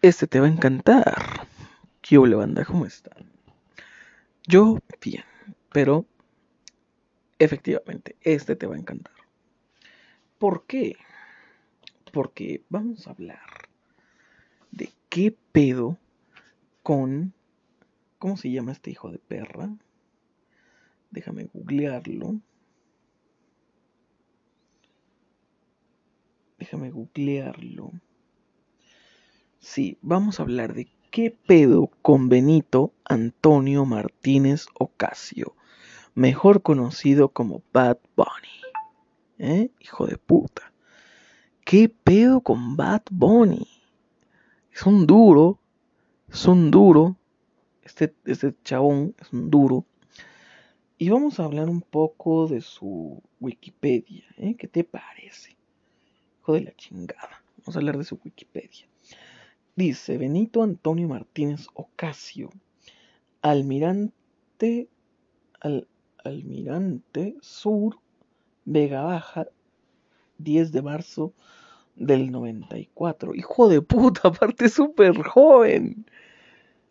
Este te va a encantar. ¿Qué hola banda? ¿Cómo están? Yo bien, pero efectivamente, este te va a encantar. ¿Por qué? Porque vamos a hablar de qué pedo con... ¿Cómo se llama este hijo de perra? Déjame googlearlo. Déjame googlearlo. Sí, vamos a hablar de qué pedo con Benito Antonio Martínez Ocasio, mejor conocido como Bad Bunny. ¿Eh? Hijo de puta. ¿Qué pedo con Bad Bunny? Es un duro, es un duro. Este, este chabón es un duro. Y vamos a hablar un poco de su Wikipedia. ¿eh? ¿Qué te parece? Hijo de la chingada. Vamos a hablar de su Wikipedia. Dice Benito Antonio Martínez Ocasio, almirante, al, almirante Sur, Vega Baja, 10 de marzo del 94. Hijo de puta, aparte súper joven.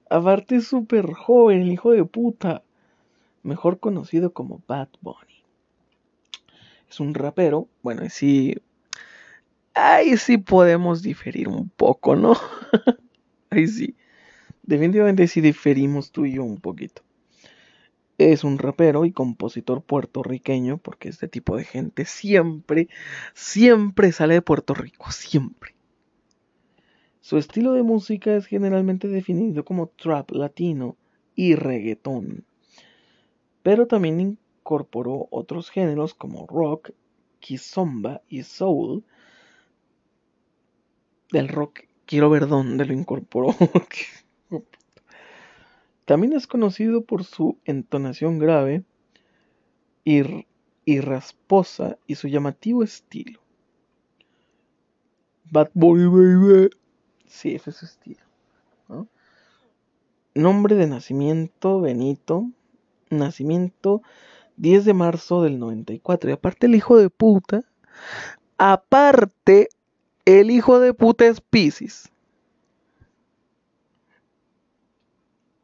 Aparte súper joven, el hijo de puta. Mejor conocido como Bad Bunny. Es un rapero, bueno, sí, ahí sí podemos diferir un poco, ¿no? ahí sí. Definitivamente sí diferimos tú y yo un poquito. Es un rapero y compositor puertorriqueño, porque este tipo de gente siempre, siempre sale de Puerto Rico, siempre. Su estilo de música es generalmente definido como trap latino y reggaetón, pero también incorporó otros géneros como rock, kizomba y soul, del rock, quiero ver dónde lo incorporó. También es conocido por su entonación grave y, y, rasposa y su llamativo estilo. Bad Boy Baby. Sí, ese es su estilo. Nombre de nacimiento Benito. Nacimiento 10 de marzo del 94. Y aparte el hijo de puta. Aparte el hijo de puta es Pisces.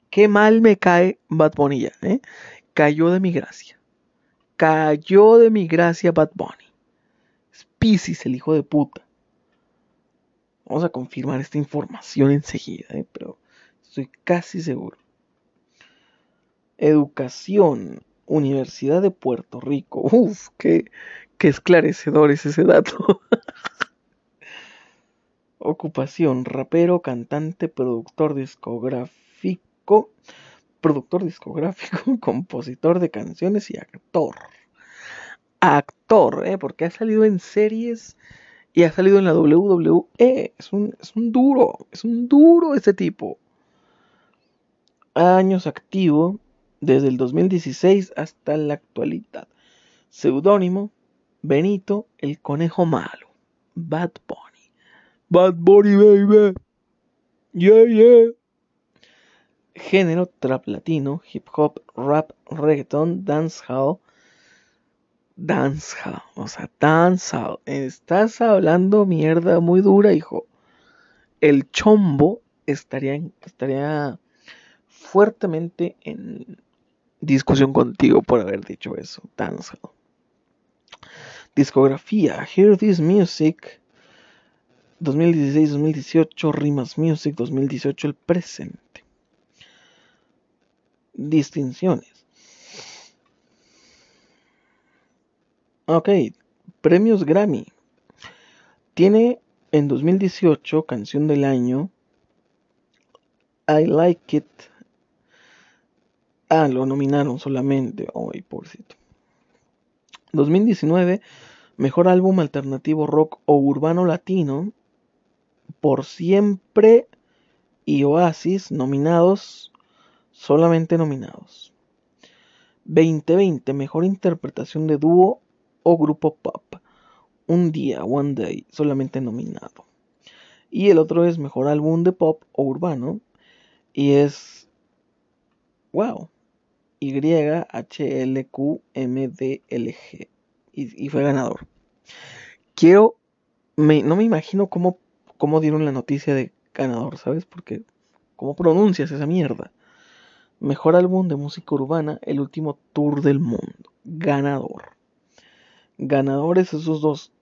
Qué mal me cae Bad Bunny ya, ¿eh? Cayó de mi gracia. Cayó de mi gracia Bad Bunny. Es Pisces, el hijo de puta. Vamos a confirmar esta información enseguida, ¿eh? pero estoy casi seguro. Educación, Universidad de Puerto Rico. Uf, qué, qué esclarecedor es ese dato. Ocupación, rapero, cantante, productor discográfico, productor discográfico, compositor de canciones y actor. Actor, ¿eh? porque ha salido en series y ha salido en la WWE. Es un, es un duro, es un duro ese tipo. Años activo desde el 2016 hasta la actualidad. Seudónimo Benito el Conejo Malo. Bad Bunny. Bad Bunny, baby. Yeah, yeah. Género trap latino, hip hop, rap, reggaeton, dancehall. Dancehall, o sea, dancehall. Estás hablando mierda muy dura, hijo. El chombo estaría, estaría fuertemente en discusión contigo por haber dicho eso. Dancehall. Discografía, Hear This Music 2016-2018, Rimas Music 2018, el presente. Distinciones. Ok, premios Grammy. Tiene en 2018 canción del año I Like It. Ah, lo nominaron solamente. Ay, pobrecito. 2019, mejor álbum alternativo rock o urbano latino por Siempre y Oasis nominados, solamente nominados. 2020, mejor interpretación de dúo o grupo pop. Un día, One Day, solamente nominado. Y el otro es mejor álbum de pop o urbano. Y es. Wow. YHLQMDLG. Y, y fue ganador. Quiero. no me imagino cómo cómo dieron la noticia de ganador, ¿sabes? Porque, ¿cómo pronuncias esa mierda? Mejor álbum de música urbana, el último tour del mundo. Ganador. Ganadores esos dos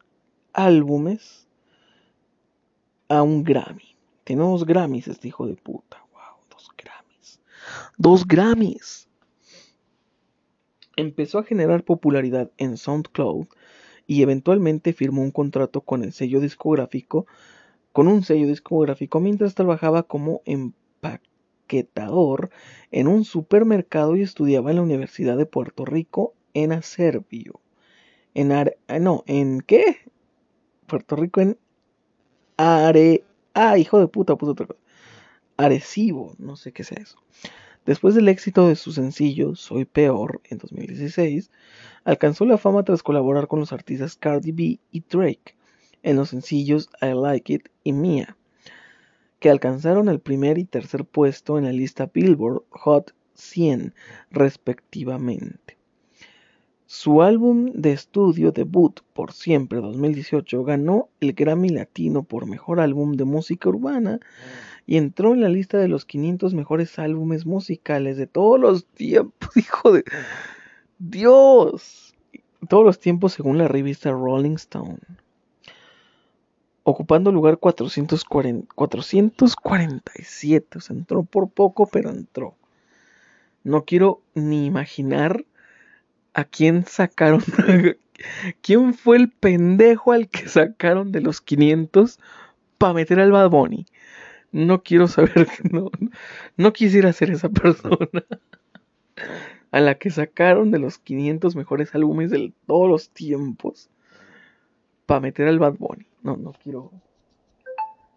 álbumes a un Grammy. Tiene dos Grammys este hijo de puta. Wow, dos Grammys. Dos Grammys. Empezó a generar popularidad en SoundCloud y eventualmente firmó un contrato con el sello discográfico, con un sello discográfico mientras trabajaba como empaquetador en un supermercado y estudiaba en la Universidad de Puerto Rico en Acervio. En Are, ah, no, ¿en qué? Puerto Rico en Are, ah, hijo de puta, puso otra cosa. Arecibo, no sé qué sea eso. Después del éxito de su sencillo Soy Peor en 2016, alcanzó la fama tras colaborar con los artistas Cardi B y Drake en los sencillos I Like It y Mia, que alcanzaron el primer y tercer puesto en la lista Billboard Hot 100 respectivamente. Su álbum de estudio debut Por Siempre 2018 ganó el Grammy Latino por Mejor Álbum de Música Urbana y entró en la lista de los 500 mejores álbumes musicales de todos los tiempos, hijo de Dios. Todos los tiempos según la revista Rolling Stone. Ocupando lugar 440, 447. O sea, entró por poco, pero entró. No quiero ni imaginar a quién sacaron. ¿Quién fue el pendejo al que sacaron de los 500 para meter al Bad Bunny? No quiero saber, no, no quisiera ser esa persona a la que sacaron de los 500 mejores álbumes de todos los tiempos para meter al Bad Bunny. No, no quiero,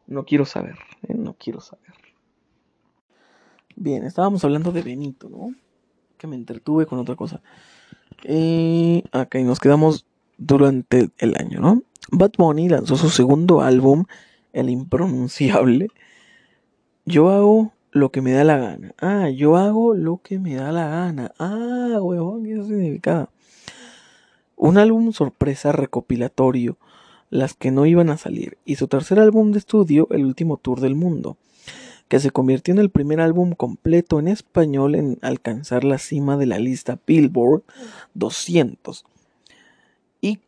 no quiero saber, ¿eh? no quiero saber. Bien, estábamos hablando de Benito, ¿no? Que me entretuve con otra cosa. Y acá nos quedamos durante el año, ¿no? Bad Bunny lanzó su segundo álbum, El Impronunciable, yo hago lo que me da la gana. Ah, yo hago lo que me da la gana. Ah, huevón, eso significaba. Un álbum sorpresa recopilatorio, las que no iban a salir, y su tercer álbum de estudio, El último tour del mundo, que se convirtió en el primer álbum completo en español en alcanzar la cima de la lista Billboard 200, y,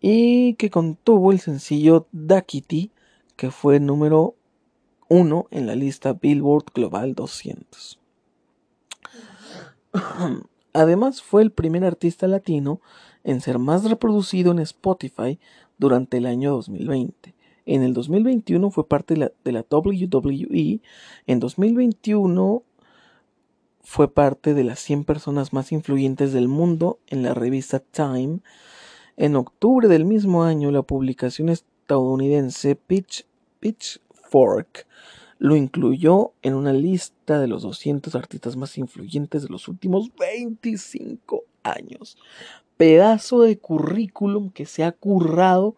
y que contuvo el sencillo Duckity, que fue número uno en la lista Billboard Global 200. Además fue el primer artista latino en ser más reproducido en Spotify durante el año 2020. En el 2021 fue parte de la, WWE. En 2021 fue parte de las 100 personas más influyentes del mundo en la revista Time. En octubre del mismo año, la publicación estadounidense Pitch, Pitchfork lo incluyó en una lista de los 200 artistas más influyentes de los últimos 25 años. Pedazo de currículum que se ha currado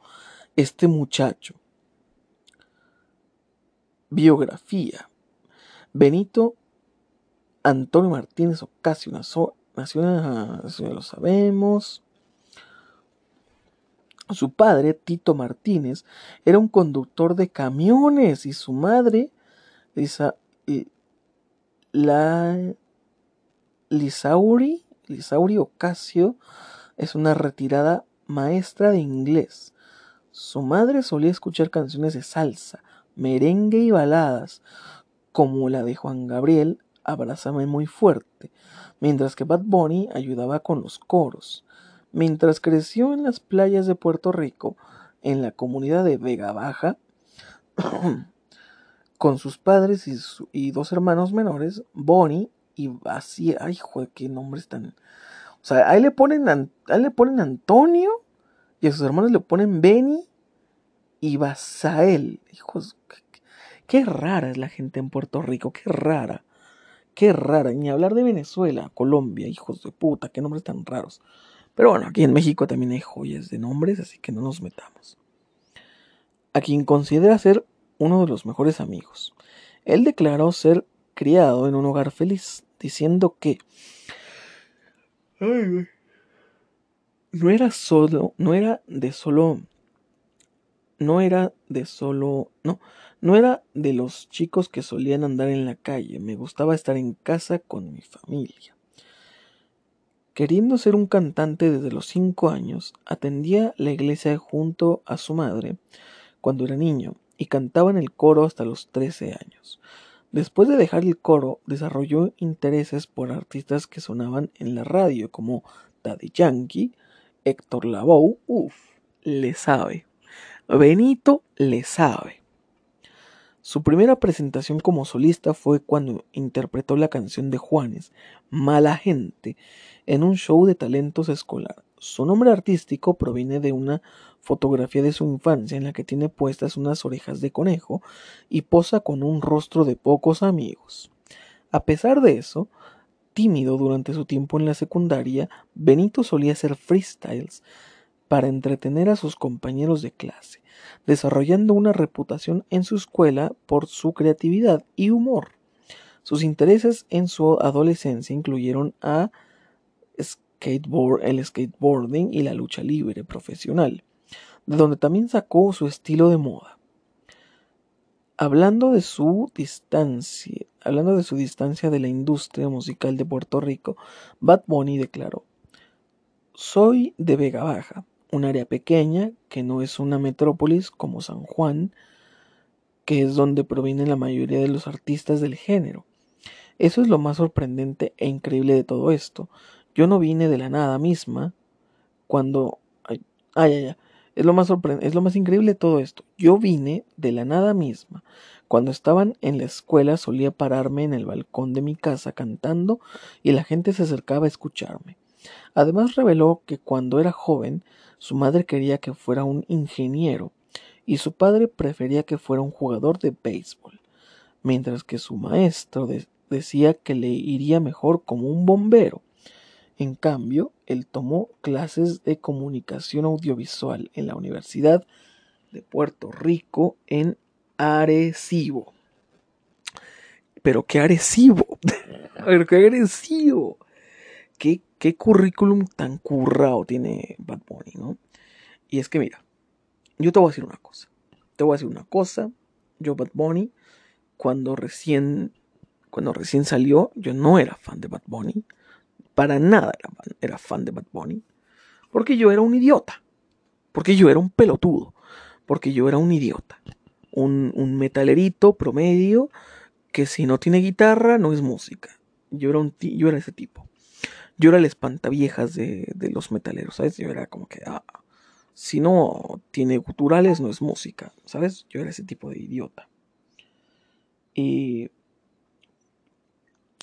este muchacho. Biografía. Benito Antonio Martínez Ocasio nació, nació, lo sabemos. Su padre, Tito Martínez, era un conductor de camiones y su madre Lisa, la, Lisauri, Lisauri Ocasio es una retirada maestra de inglés. Su madre solía escuchar canciones de salsa, merengue y baladas, como la de Juan Gabriel, Abrázame muy fuerte, mientras que Bad Bunny ayudaba con los coros. Mientras creció en las playas de Puerto Rico, en la comunidad de Vega Baja, con sus padres y, dos hermanos menores, Bonnie y Basie. Ay, joder, qué nombres tan. O sea, ahí le ponen, le ponen Antonio y a sus hermanos le ponen Benny y Basael. Hijos, qué, qué rara es la gente en Puerto Rico, qué rara. Qué rara, ni hablar de Venezuela, Colombia, hijos de puta, qué nombres tan raros. Pero bueno, aquí en México también hay joyas de nombres, así que no nos metamos. A quien considera ser uno de los mejores amigos. Él declaró ser criado en un hogar feliz, diciendo que no era solo, no era de solo, no era de solo, no, No era de los chicos que solían andar en la calle, me gustaba estar en casa con mi familia. Queriendo ser un cantante desde los cinco años, atendía la iglesia junto a su madre cuando era niño y cantaba en el coro hasta los trece años. Después de dejar el coro, desarrolló intereses por artistas que sonaban en la radio como Daddy Yankee, Héctor Lavoe, uff, le sabe. Benito le sabe. Su primera presentación como solista fue cuando interpretó la canción de Juanes, Mala Gente, en un show de talentos escolar. Su nombre artístico proviene de una fotografía de su infancia en la que tiene puestas unas orejas de conejo y posa con un rostro de pocos amigos. A pesar de eso, tímido durante su tiempo en la secundaria, Benito solía hacer freestyles para entretener a sus compañeros de clase, desarrollando una reputación en su escuela por su creatividad y humor. Sus intereses en su adolescencia incluyeron a el skateboarding y la lucha libre profesional, de donde también sacó su estilo de moda. Hablando de su distancia, hablando de su distancia de la industria musical de Puerto Rico, Bad Bunny declaró: "Soy de Vega Baja, un área pequeña que no es una metrópolis como San Juan, que es donde provienen la mayoría de los artistas del género. Eso es lo más sorprendente e increíble de todo esto. Yo no vine de la nada misma cuando... Ay, ay, ay, Es lo, más es lo más increíble de todo esto. Yo vine de la nada misma. Cuando estaban en la escuela solía pararme en el balcón de mi casa cantando y la gente se acercaba a escucharme. Además reveló que cuando era joven su madre quería que fuera un ingeniero y su padre prefería que fuera un jugador de béisbol, mientras que su maestro decía que le iría mejor como un bombero. En cambio, él tomó clases de comunicación audiovisual en la Universidad de Puerto Rico en Arecibo. Pero qué Arecibo. Pero qué Arecibo. Qué qué currículum tan currado tiene Bad Bunny, ¿no? Y es que mira, yo te voy a decir una cosa. Te voy a decir una cosa. Yo Bad Bunny, cuando recién, cuando recién salió, yo no era fan de Bad Bunny. Para nada era, fan de Bad Bunny. Porque yo era un idiota. Porque yo era un pelotudo. Porque yo era un idiota. Un, un metalerito promedio que si no tiene guitarra no es música. Yo era, un yo era ese tipo yo era el espantaviejas de, de los metaleros, ¿sabes? Yo era como que, ah, si no tiene guturales no es música, ¿sabes? Yo era ese tipo de idiota. Y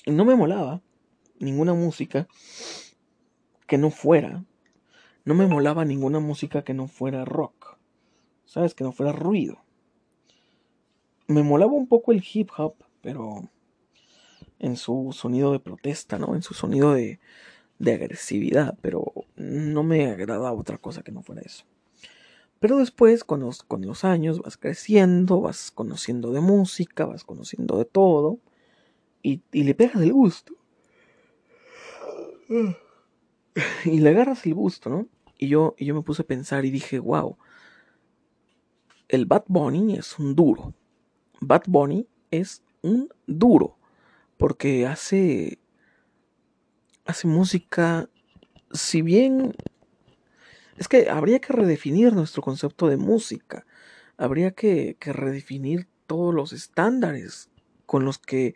no me molaba ninguna música que no fuera, no me molaba ninguna música que no fuera rock, ¿sabes? Que no fuera ruido. Me molaba un poco el hip hop, pero en su sonido de protesta, ¿no? En su sonido de, de agresividad, pero no me agrada otra cosa que no fuera eso. Pero después, con los, con los años, vas creciendo, vas conociendo de música, vas conociendo de todo, y, y le pegas el gusto. Y le agarras el gusto, ¿no? Y yo, y yo me puse a pensar y dije, wow, el Bad Bunny es un duro. Bad Bunny es un duro porque hace hace música si bien es que habría que redefinir nuestro concepto de música habría que, que redefinir todos los estándares con los que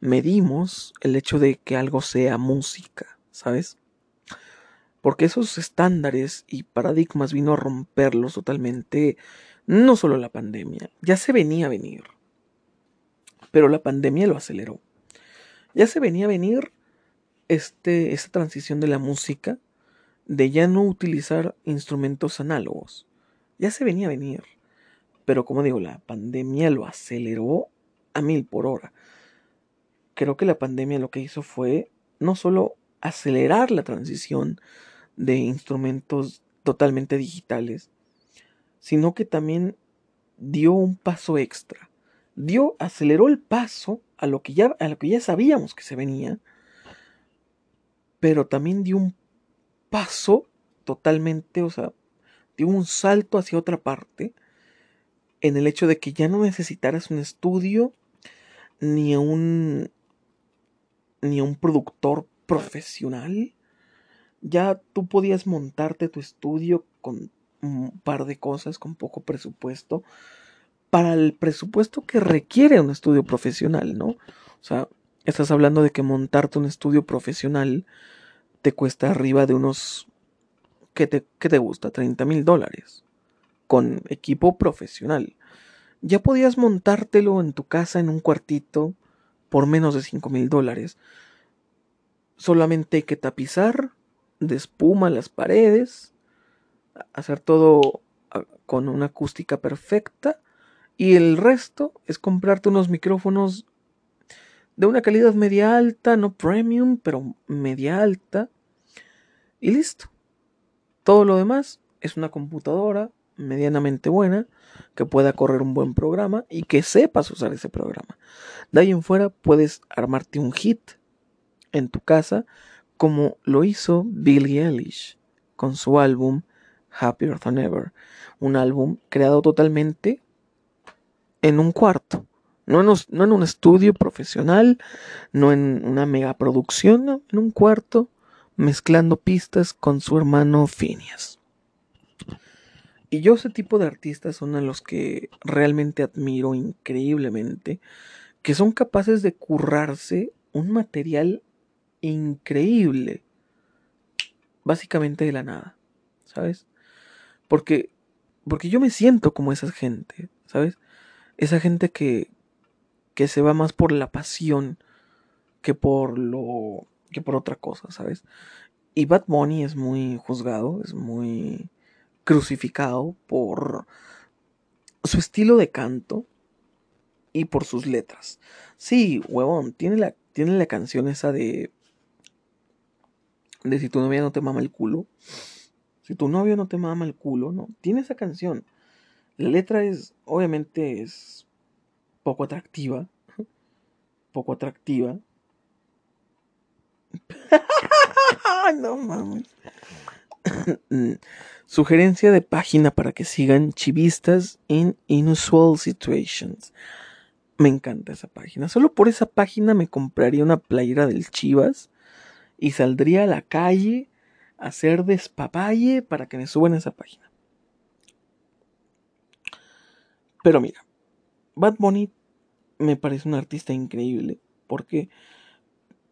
medimos el hecho de que algo sea música sabes porque esos estándares y paradigmas vino a romperlos totalmente no solo la pandemia, ya se venía a venir, pero la pandemia lo aceleró. Ya se venía a venir este, esta transición de la música de ya no utilizar instrumentos análogos. Ya se venía a venir. Pero como digo, la pandemia lo aceleró a mil por hora. Creo que la pandemia lo que hizo fue no solo acelerar la transición de instrumentos totalmente digitales, sino que también dio un paso extra. Dio, aceleró el paso a lo que ya, a lo que ya sabíamos que se venía, pero también dio un paso totalmente, o sea, dio un salto hacia otra parte en el hecho de que ya no necesitaras un estudio ni un ni un productor profesional. Ya tú podías montarte tu estudio con un par de cosas, con poco presupuesto, para el presupuesto que requiere un estudio profesional, ¿no? O sea, estás hablando de que montarte un estudio profesional te cuesta arriba de unos... ¿Qué te, qué te gusta? 30 mil dólares. Con equipo profesional. Ya podías montártelo en tu casa en un cuartito por menos de 5 mil dólares. Solamente hay que tapizar de espuma las paredes, hacer todo ah, con una acústica perfecta y el resto es comprarte unos micrófonos de una calidad media alta, no premium, pero media alta y listo. Todo lo demás es una computadora medianamente buena que pueda correr un buen programa y que sepas usar ese programa. De ahí en fuera puedes armarte un hit en tu casa como lo hizo Billie Eilish con su álbum Happier Than Ever, un álbum creado totalmente en un cuarto, no en, un estudio profesional, no en una megaproducción, no, en un cuarto mezclando pistas con su hermano Phineas. Y yo ese tipo de artistas son a los que realmente admiro increíblemente, que son capaces de currarse un material increíble, básicamente de la nada, ¿sabes? Porque, porque yo me siento como esa gente, ¿sabes? Esa gente que, que se va más por la pasión que por lo que por otra cosa, ¿sabes? Y Bad Bunny es muy juzgado, es muy crucificado por su estilo de canto y por sus letras. Sí, huevón, tiene la, tiene la canción esa de. De si tu novia no te mama el culo. Si tu novio no te mama el culo, no. Tiene esa canción. La letra es, obviamente, es poco atractiva. Poco atractiva. no mames. Sugerencia de página para que sigan chivistas in unusual situations. Me encanta esa página. Solo por esa página me compraría una playera del Chivas y saldría a la calle a hacer despapalle para que me suban esa página. Pero mira, Bad Bunny me parece un artista increíble porque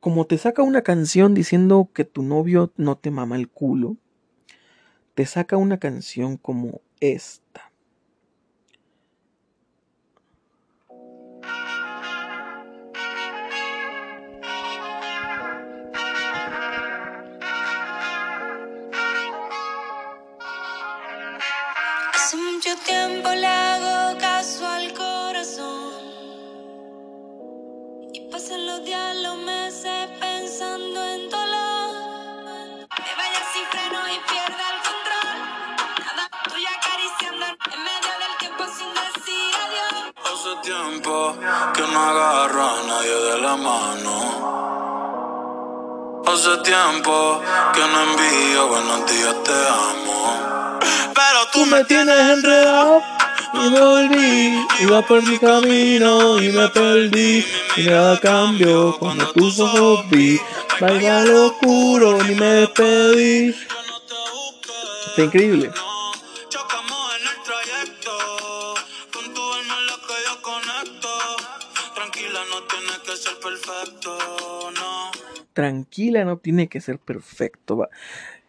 como te saca una canción diciendo que tu novio no te mama el culo, te saca una canción como esta. Tiempo que no agarro a nadie de la mano. Hace tiempo que no envío buenos días, te amo. Pero tú, Tú me tienes enredado y me volví. Iba por mi camino y me perdí. Y nada cambió cuando tus ojos vi. Vaya lo oscuro, ni me despedí. Está increíble. Tranquila, no tiene que ser perfecto. va.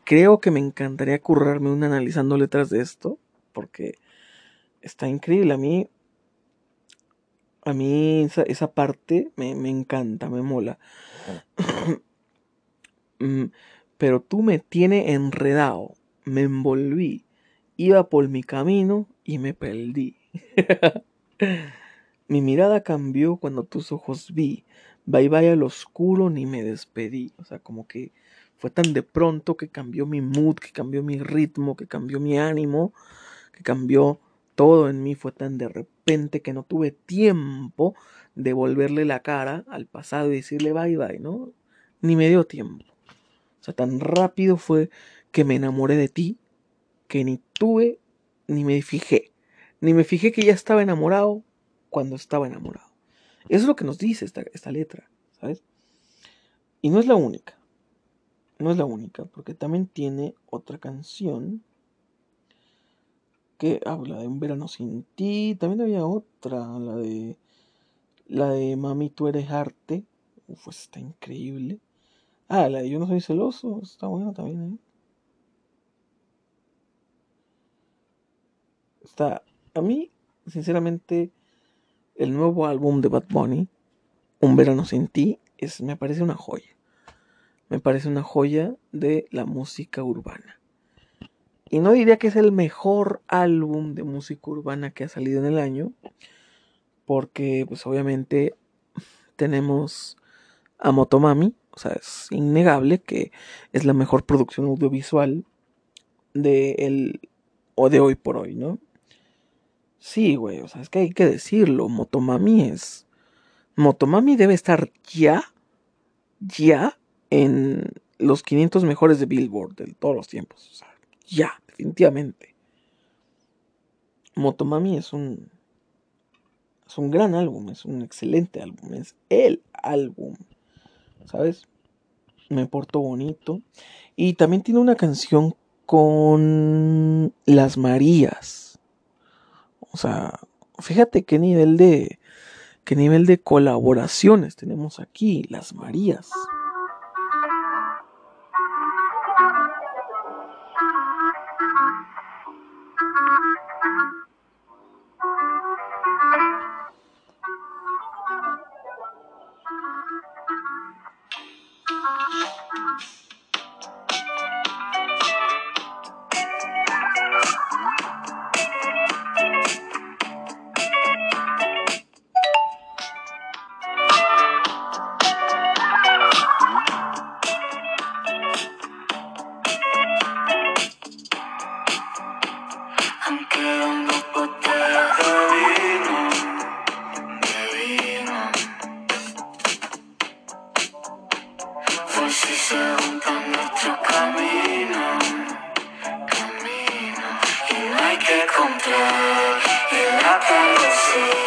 Creo que me encantaría currarme un analizando letras de esto. Porque está increíble. A mí. A mí esa, esa parte me, me encanta, me mola. Mm, Pero tú me tienes enredado. Me envolví. Iba por mi camino y me perdí. Mi mirada cambió cuando tus ojos vi. Bye bye al oscuro ni me despedí. O sea, como que fue tan de pronto que cambió mi mood, que cambió mi ritmo, que cambió mi ánimo, que cambió todo en mí. Fue tan de repente que no tuve tiempo de volverle la cara al pasado y decirle bye bye, ¿no? Ni me dio tiempo. O sea, tan rápido fue que me enamoré de ti que ni tuve ni me fijé Ni me fijé que ya estaba enamorado cuando estaba enamorado. Eso es lo que nos dice esta, esta letra, ¿sabes? Y no es la única. No es la única, porque también tiene otra canción que habla de un verano sin ti. También había otra, la de la de Mami, tú eres arte. Uf, está increíble. Ah, la de Yo no soy celoso. Está buena también, ¿eh? Está. A mí, sinceramente, el nuevo álbum de Bad Bunny, Un verano sin ti, es, me parece una joya. Me parece una joya de la música urbana. Y no diría que es el mejor álbum de música urbana que ha salido en el año, porque pues obviamente tenemos a Motomami, o sea, es innegable que es la mejor producción audiovisual de el o de hoy por hoy, ¿no? Sí, güey, o sea, es que hay que decirlo, Motomami es Motomami debe estar ya ya en los 500 mejores de Billboard de todos los tiempos, o sea, ya, definitivamente. Motomami es un es un gran álbum, es un excelente álbum, es el álbum, ¿sabes? Me portó bonito. Y también tiene una canción con Las Marías. O sea, fíjate qué nivel de qué nivel de colaboraciones tenemos aquí, Las Marías. happiness.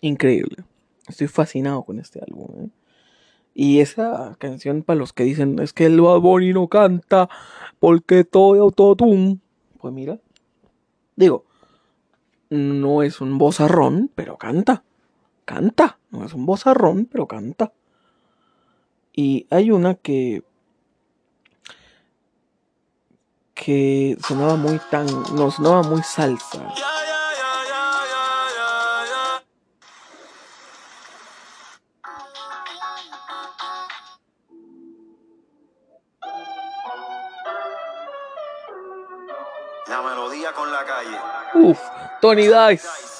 Increíble. Estoy fascinado con este álbum. ¿eh? Y esa canción, para los que dicen, es que el Bad no canta porque todo es autotune. Pues mira, digo, no es un bozarrón, pero canta. Canta. No es un bozarrón, pero canta. Y hay una que. que sonaba muy tan. no sonaba muy salsa. La melodía con la calle. Uf, Tony Dice.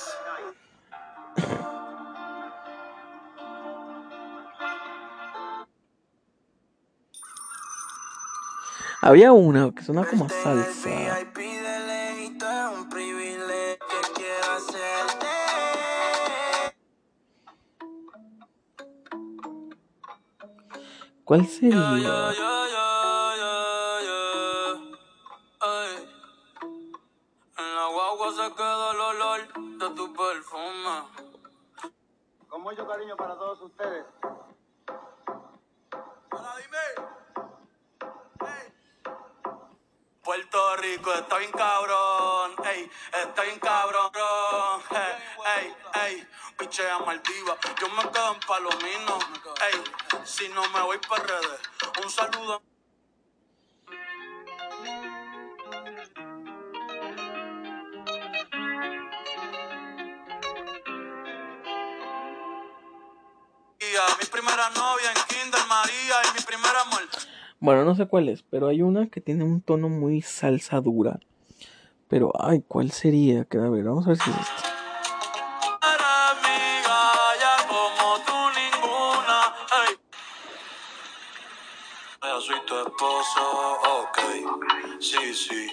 Había una que sonaba como a salsa. ¿Cuál sería? En la guagua se queda el olor de tu perfume. Con mucho cariño para todos ustedes. Hola, dime. Está bien cabrón, ey, está bien cabrón, ey, ey, ey, pichea Maldiva, yo me quedo en Palomino, ey, si no me voy para redes, un saludo. Mi primera novia en Kinder María y mi primer amor. Bueno, no sé cuál es, pero hay una que tiene un tono muy salsa dura. Pero, ay, ¿cuál sería? Que a ver, vamos a ver si es esta. Soy tu esposo, ok, sí, sí.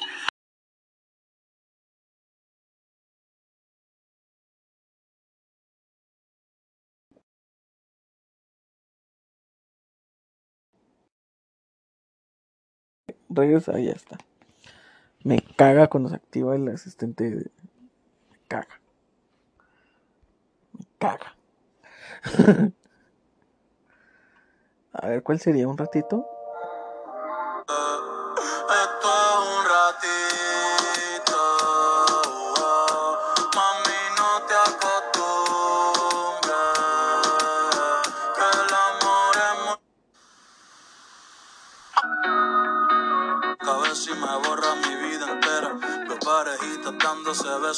Regresa, ahí ya está. Me caga cuando se activa el asistente. de- Me caga. Me caga. a ver, ¿cuál sería? ¿Un ratito?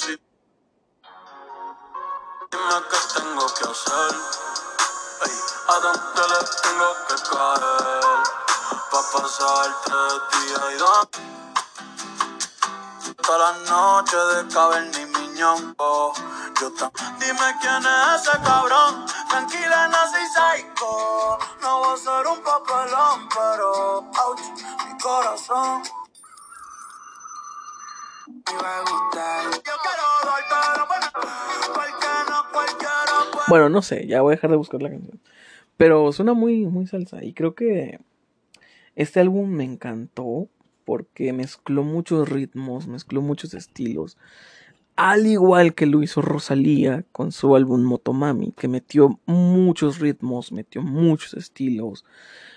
Y... Dime qué tengo que hacer, ey, a dónde le tengo que caer, pa' pasar tres días y dos... Toda la noche de caber ni miñongo. Yo tam- Dime quién es ese cabrón. Tranquila, soy psycho. No voy a ser un papelón, pero ouch, mi corazón. Me Bueno, no sé, ya voy a dejar de buscar la canción. Pero suena muy, muy salsa. Y creo que este álbum me encantó porque mezcló muchos ritmos, mezcló muchos estilos. Al igual que lo hizo Rosalía con su álbum Motomami, que metió muchos ritmos, metió muchos estilos.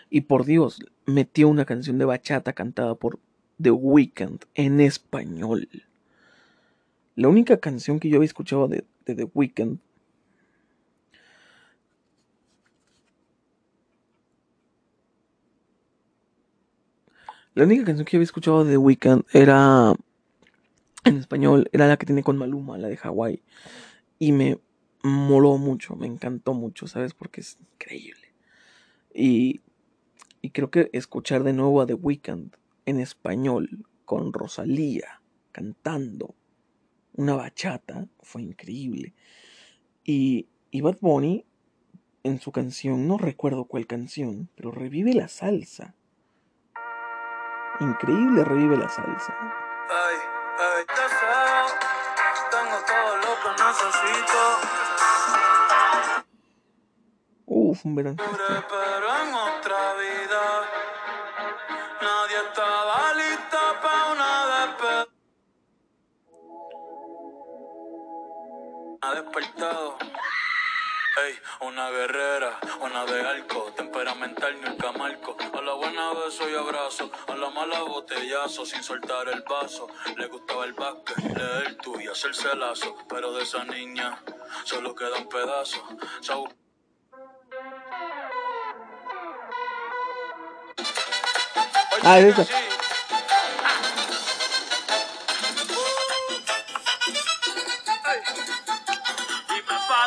Y por Dios, metió una canción de bachata cantada por The Weeknd en español. La única canción que yo había escuchado de, de The Weeknd La única canción que había escuchado de The Weeknd era en español, era la que tiene con Maluma, la de Hawái. Y me moló mucho, me encantó mucho, ¿sabes? Porque es increíble. Y, y creo que escuchar de nuevo a The Weeknd en español, con Rosalía, cantando una bachata, fue increíble. Y, y Bad Bunny, en su canción, no recuerdo cuál canción, pero revive la salsa. Increíble revive la salsa. Ey, ey, deseo, tengo todo lo que necesito. Uf, un verano. Pero en otra vida. Nadie estaba listo para una despedida. Ha despertado. Una guerrera, una de arco, temperamental nunca marco. A la buena beso y abrazo, a la mala botellazo, sin soltar el vaso. Le gustaba el básquet, leer tú y hacerse lazo. Pero de esa niña solo queda un pedazo. Sa- Ah, es esa.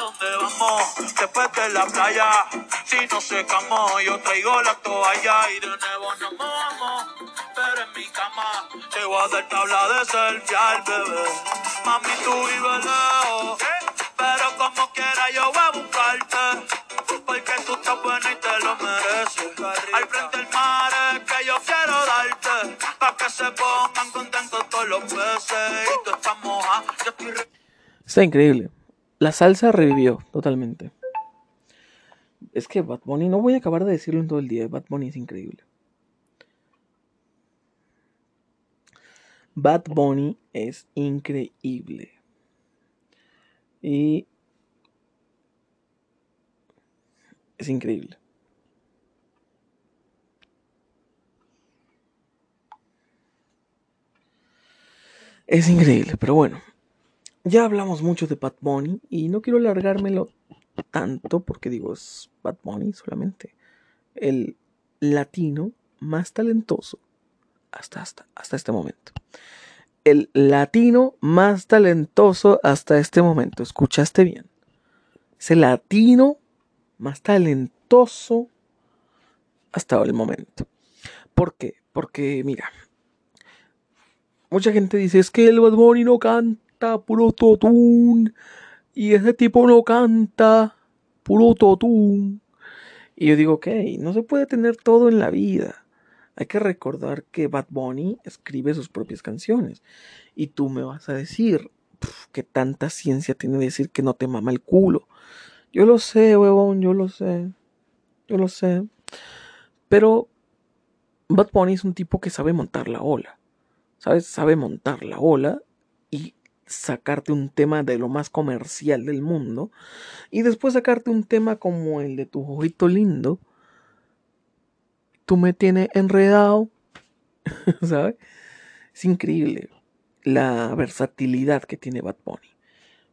Dónde vamos, después de la playa. Si no secamos, yo traigo la toalla y de nuevo nos mojamos. Pero en mi cama te voy a dar tabla de selfie al bebé. Mami, tú vives lejos, pero como quiera yo voy a buscarte. Porque tú estás buena y te lo mereces. Al frente del mar es que yo quiero darte. Pa' que se pongan contentos todos los peces. Y tú estás moja, yo estoy Está increíble. La salsa revivió totalmente. Es que Bad Bunny, no voy a acabar de decirlo en todo el día. Bad Bunny es increíble. Bad Bunny es increíble. Y es increíble. Es increíble, pero bueno. Ya hablamos mucho de Bad Bunny y no quiero alargármelo tanto porque digo, es Bad Bunny solamente. El latino más talentoso hasta, hasta, hasta este momento. El latino más talentoso hasta este momento. ¿Escuchaste bien? Es el latino más talentoso hasta el momento. ¿Por qué? Porque, mira, mucha gente dice, es que el Bad Bunny no canta puro totún. Y ese tipo no canta puro totún. Y yo digo, ok, no se puede tener todo en la vida. Hay que recordar que Bad Bunny escribe sus propias canciones. Y tú me vas a decir, que tanta ciencia tiene decir que no te mama el culo. Yo lo sé, huevón, yo lo sé. Yo lo sé. Pero Bad Bunny es un tipo que sabe montar la ola. ¿Sabes? Sabe montar la ola sacarte un tema de lo más comercial del mundo. Y después sacarte un tema como el de tu ojito lindo. Tú me tienes enredado. ¿Sabes? Es increíble la versatilidad que tiene Bad Bunny.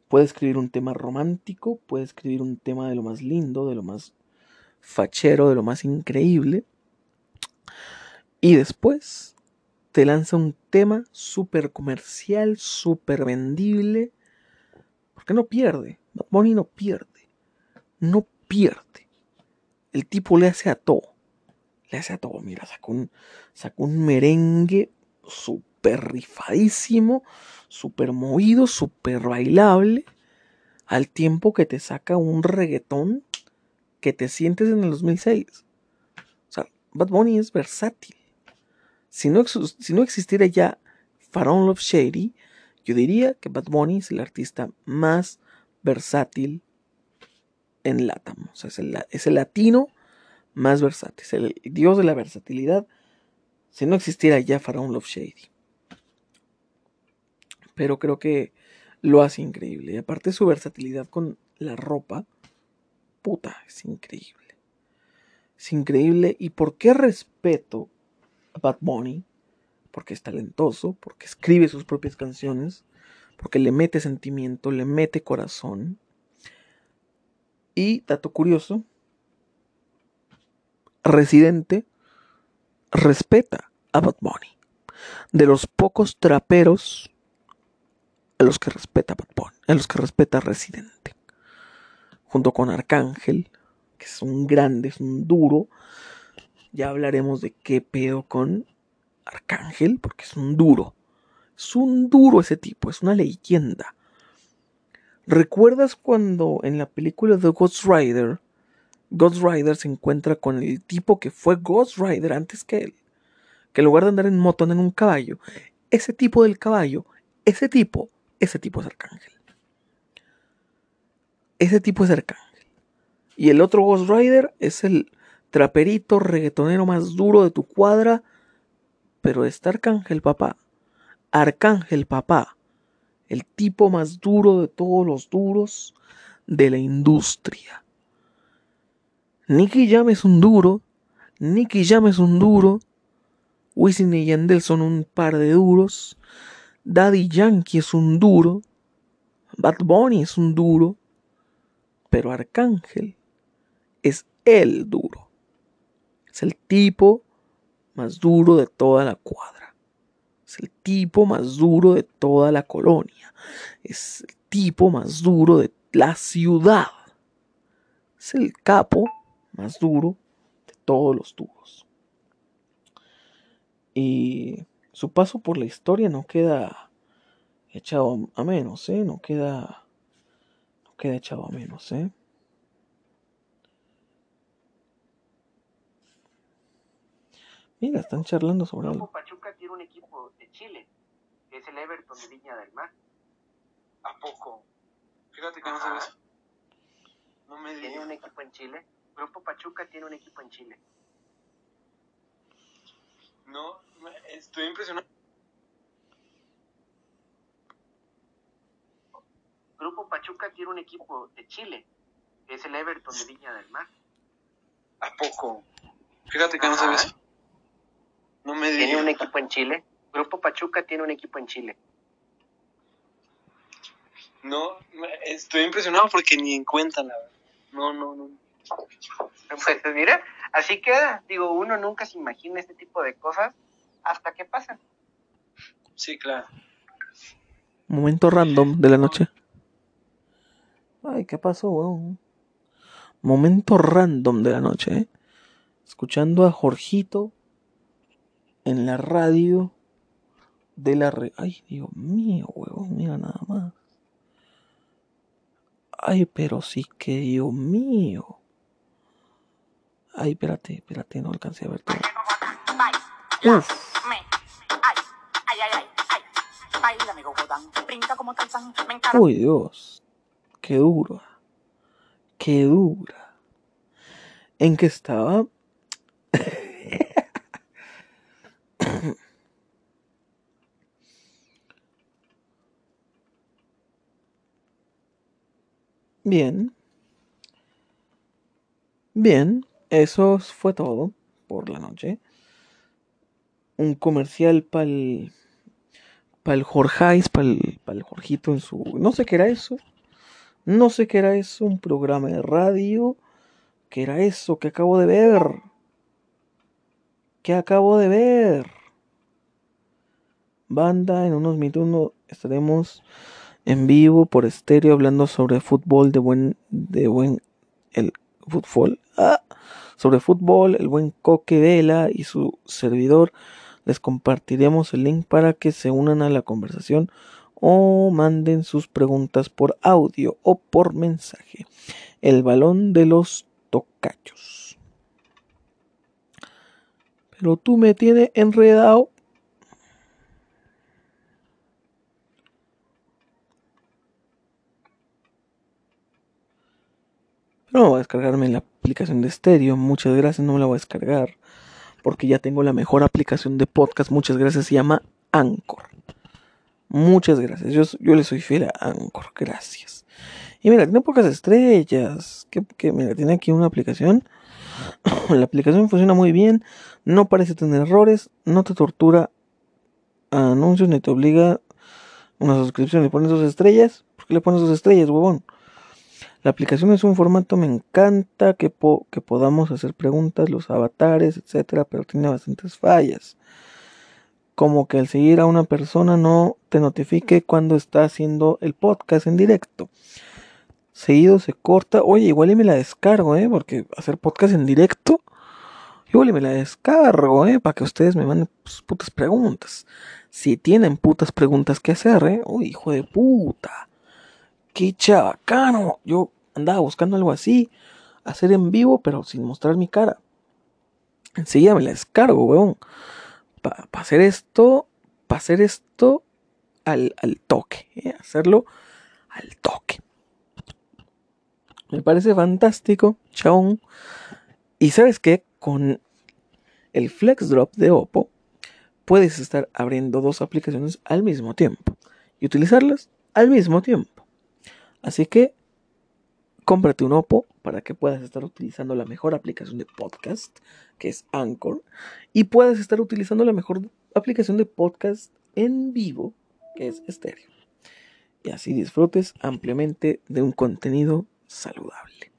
Puede escribir un tema romántico, puede escribir un tema de lo más lindo, de lo más fachero, de lo más increíble. Y después te lanza un tema súper comercial, súper vendible. Porque no pierde. Bad Bunny no pierde. No pierde. El tipo le hace a todo. Le hace a todo. Mira, sacó un, sacó un merengue súper rifadísimo, súper movido, súper bailable. Al tiempo que te saca un reggaetón que te sientes en el 2006. O sea, Bad Bunny es versátil. Si no, existiera ya Pharaoh Love Shady, yo diría que Bad Bunny es el artista más versátil en Latam. O sea, es el, es el latino más versátil, es el dios de la versatilidad. Si no existiera ya Pharaoh Love Shady. Pero creo que lo hace increíble. Y aparte su versatilidad con la ropa, puta, es increíble. Es increíble. ¿Y por qué respeto Bad Bunny? Porque es talentoso, porque escribe sus propias canciones, porque le mete sentimiento, le mete corazón. Y, dato curioso, Residente respeta a Bad Bunny. De los pocos traperos a los que respeta Bad Bunny, a los que respeta Residente. Junto con Arcángel, que es un grande, es un duro. Ya hablaremos de qué pedo con Arcángel, porque es un duro. Es un duro ese tipo, es una leyenda. ¿Recuerdas cuando en la película de Ghost Rider, Ghost Rider se encuentra con el tipo que fue Ghost Rider antes que él? Que en lugar de andar en moto anda en un caballo. Ese tipo del caballo, ese tipo, ese tipo es Arcángel. Ese tipo es Arcángel. Y el otro Ghost Rider es el traperito reggaetonero más duro de tu cuadra. Pero está Arcángel, papá. Arcángel, papá. El tipo más duro de todos los duros de la industria. Nicky Jam es un duro. Nicky Jam es un duro. Wisin y Yandel son un par de duros. Daddy Yankee es un duro. Bad Bunny es un duro. Pero Arcángel es el duro. Es el tipo más duro de toda la cuadra. Es el tipo más duro de toda la colonia. Es el tipo más duro de la ciudad. Es el capo más duro de todos los duros. Y su paso por la historia no queda echado a menos, ¿eh? No queda, no queda echado a menos, ¿eh? Mira, están charlando sobre algo. Pachuca tiene un equipo de Chile, que es el Everton de Viña del Mar. ¿A poco? Fíjate que no sabes. No me Tiene un digas. equipo en Chile. Grupo Pachuca tiene un equipo en Chile. No, me- estoy impresionado. Grupo Pachuca tiene un equipo de Chile, que es el Everton de Viña del Mar. ¿A poco? Fíjate que no Ajá. sabes. No me Tiene un equipo en Chile. Grupo Pachuca tiene un equipo en Chile. No, me- estoy impresionado porque ni en cuenta, la verdad. No, no, no. Pues mira, así queda. Digo, uno nunca se imagina este tipo de cosas hasta que pasan. Sí, claro. Momento random de la noche. Ay, ¿qué pasó, weón? Momento random de la noche, ¿eh? Escuchando a Jorgito en la radio de la re... Ay, Dios mío, weón, mira nada más. Ay, pero sí que Dios mío. Ay, espérate, espérate, no alcancé a ver todo. Uf, uy, Dios. Qué dura. Qué dura. ¿En qué estaba? Bien. Bien, eso fue todo por la noche. Un comercial para el para el Jorjais, para el, el Jorgito en su no sé qué era eso. No sé qué era eso, un programa de radio. ¿Qué era eso que acabo de ver? ¿Qué acabo de ver? Banda, en unos minutos estaremos en vivo por estéreo hablando sobre fútbol de buen de buen el fútbol ah, sobre fútbol el buen Coque Vela y su servidor. Les compartiremos el link para que se unan a la conversación o manden sus preguntas por audio o por mensaje. El balón de los tocachos. Pero tú me tienes enredado Pero no voy a descargarme la aplicación de estéreo. Muchas gracias, no me la voy a descargar. Porque ya tengo la mejor aplicación de podcast. Muchas gracias, se llama Anchor. Muchas gracias. Yo, yo le soy fiel a Anchor. Gracias. Y mira, tiene pocas estrellas. Que, mira, tiene aquí una aplicación. la aplicación funciona muy bien. No parece tener errores. No te tortura anuncios ni te obliga una suscripción. Le pones dos estrellas. ¿Por qué le pones dos estrellas, huevón? La aplicación es un formato, me encanta que, que podamos hacer preguntas, los avatares, etcétera, pero tiene bastantes fallas. Como que al seguir a una persona no te notifique cuando está haciendo el podcast en directo. Seguido se corta. Oye, igual y me la descargo, ¿eh? Porque hacer podcast en directo, igual y me la descargo, ¿eh? Para que ustedes me manden sus putas preguntas. Si tienen putas preguntas que hacer, ¿eh? Uy, hijo de puta qué chabacano. Yo andaba buscando algo así, hacer en vivo, pero sin mostrar mi cara. Enseguida me la descargo, weón. Para hacer esto, para hacer esto al, al toque, ¿eh? hacerlo al toque. Me parece fantástico, chabón. Y sabes qué, con el Flex Drop de Oppo, puedes estar abriendo dos aplicaciones al mismo tiempo y utilizarlas al mismo tiempo. Así que cómprate un Oppo para que puedas estar utilizando la mejor aplicación de podcast, que es Anchor, y puedas estar utilizando la mejor aplicación de podcast en vivo, que es Stereo. Y así disfrutes ampliamente de un contenido saludable.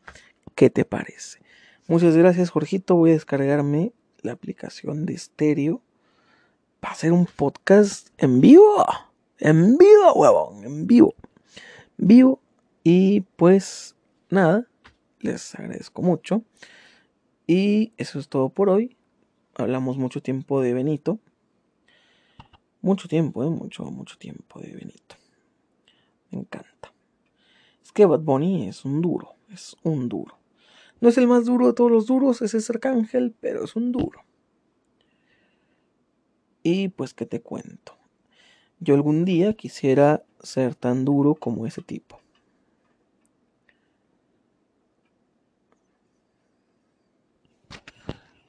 ¿Qué te parece? Muchas gracias, Jorgito. Voy a descargarme la aplicación de Stereo para hacer un podcast en vivo. En vivo, huevón, en vivo. Vivo. Y pues nada, les agradezco mucho. Y eso es todo por hoy. Hablamos mucho tiempo de Benito. Mucho tiempo, ¿eh? Mucho, mucho tiempo de Benito. Me encanta. Es que Bad Bunny es un duro, es un duro. No es el más duro de todos los duros, ese es Arcángel, pero es un duro. Y pues, ¿qué te cuento? Yo algún día quisiera ser tan duro como ese tipo.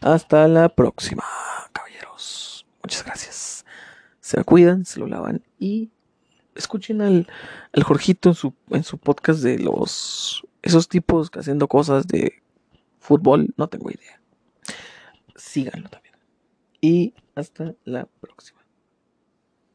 Hasta la próxima, caballeros. Muchas gracias. Se la cuidan, se lo lavan y escuchen al, al Jorgito en su, en su podcast de los... Esos tipos que haciendo cosas de fútbol, no tengo idea. Síganlo también. Y hasta la próxima.